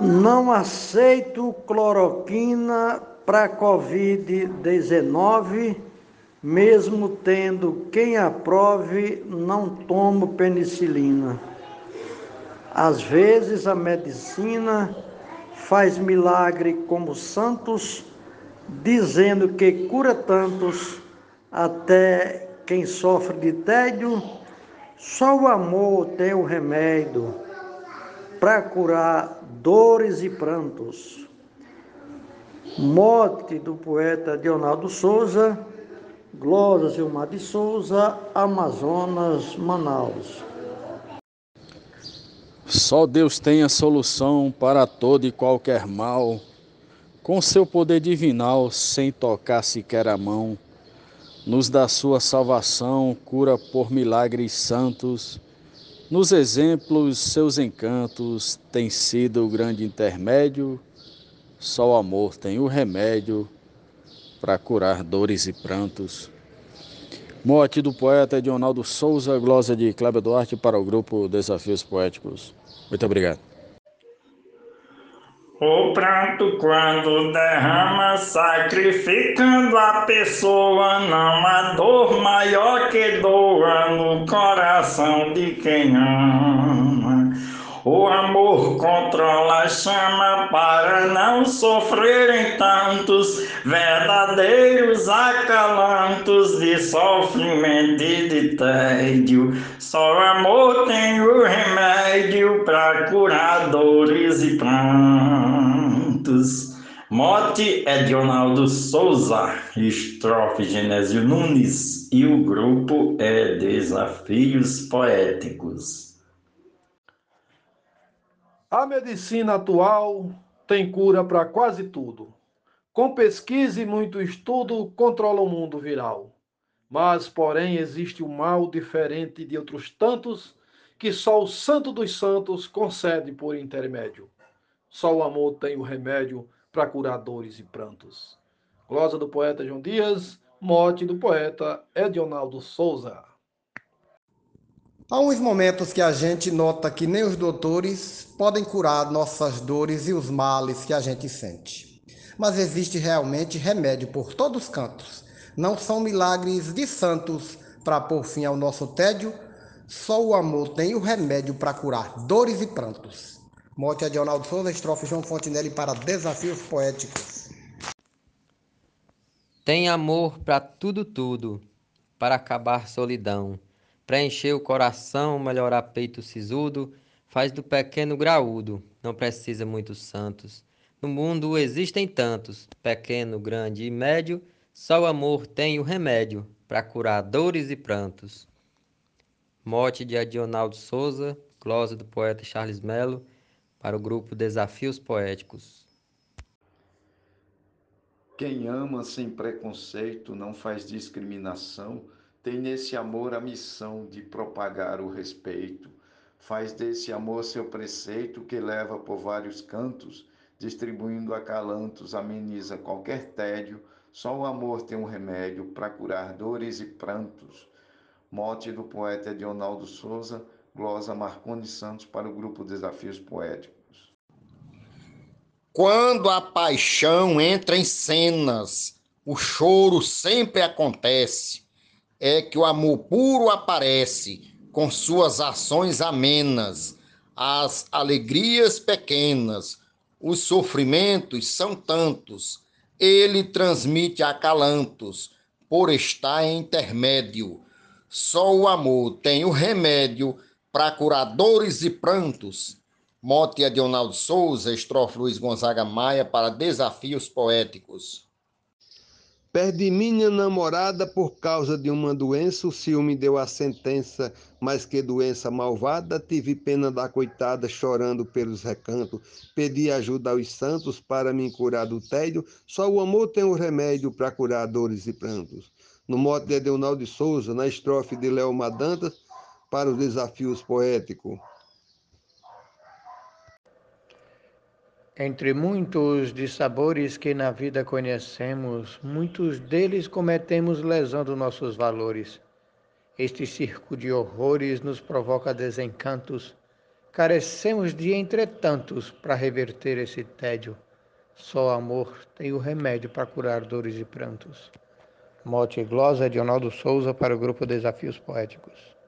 Não aceito cloroquina para Covid-19, mesmo tendo quem aprove, não tomo penicilina. Às vezes a medicina faz milagre como santos, dizendo que cura tantos, até quem sofre de tédio, só o amor tem o remédio para curar dores e prantos. Morte do poeta Dionaldo Souza, Glosa Gilmar de Souza, Amazonas, Manaus. Só Deus tem a solução para todo e qualquer mal, com seu poder divinal, sem tocar sequer a mão. Nos dá sua salvação, cura por milagres santos nos exemplos, seus encantos têm sido o grande intermédio, só o amor tem o remédio para curar dores e prantos. Morte do poeta Edionaldo Souza, glosa de Cléber Duarte para o grupo Desafios Poéticos. Muito obrigado. O pranto quando derrama, sacrificando a pessoa, não há dor maior que doa no coração de quem ama. O amor controla a chama para não sofrerem tantos verdadeiros acalantos de sofrimento e de tédio. Só amor tem o remédio para curar dores e prantos. Mote é Ronaldo Souza, estrofe Genésio Nunes e o grupo é Desafios Poéticos. A medicina atual tem cura para quase tudo. Com pesquisa e muito estudo, controla o mundo viral. Mas, porém, existe um mal diferente de outros tantos que só o Santo dos Santos concede por intermédio. Só o amor tem o remédio para curar dores e prantos. Glosa do poeta João Dias, morte do poeta Edionaldo Souza. Há uns momentos que a gente nota que nem os doutores podem curar nossas dores e os males que a gente sente. Mas existe realmente remédio por todos os cantos. Não são milagres de santos para pôr fim ao nosso tédio. Só o amor tem o remédio para curar dores e prantos. Morte de Ronaldo Souza, estrofe João Fontenelle para Desafios Poéticos. Tem amor para tudo, tudo, para acabar solidão preencher o coração, melhorar peito sisudo, faz do pequeno graúdo, não precisa muitos santos. No mundo existem tantos, pequeno, grande e médio, só o amor tem o remédio para curar dores e prantos. Morte de Adionaldo Souza, glosa do poeta Charles Mello, para o grupo Desafios Poéticos. Quem ama sem preconceito não faz discriminação tem nesse amor a missão de propagar o respeito. Faz desse amor seu preceito que leva por vários cantos, distribuindo acalantos, ameniza qualquer tédio. Só o amor tem um remédio para curar dores e prantos. Mote do poeta Edionaldo Souza, glosa Marconi Santos para o grupo Desafios Poéticos. Quando a paixão entra em cenas, o choro sempre acontece é que o amor puro aparece com suas ações amenas, as alegrias pequenas, os sofrimentos são tantos, ele transmite acalantos, por estar em intermédio. Só o amor tem o remédio para curar dores e prantos. Mote Adionaldo Souza, estrofe Luiz Gonzaga Maia para Desafios Poéticos. Perdi minha namorada por causa de uma doença, o ciúme deu a sentença, mas que doença malvada, tive pena da coitada chorando pelos recantos, pedi ajuda aos santos para me curar do tédio, só o amor tem o remédio para curar dores e prantos. No mote de Edeunal de Souza, na estrofe de Léo Madantas, para os desafios poéticos. Entre muitos dissabores que na vida conhecemos, muitos deles cometemos lesando nossos valores. Este circo de horrores nos provoca desencantos, Carecemos de entretantos para reverter esse tédio. Só amor tem o remédio para curar dores e prantos. Mote e glosa de Ronaldo Souza para o grupo Desafios Poéticos.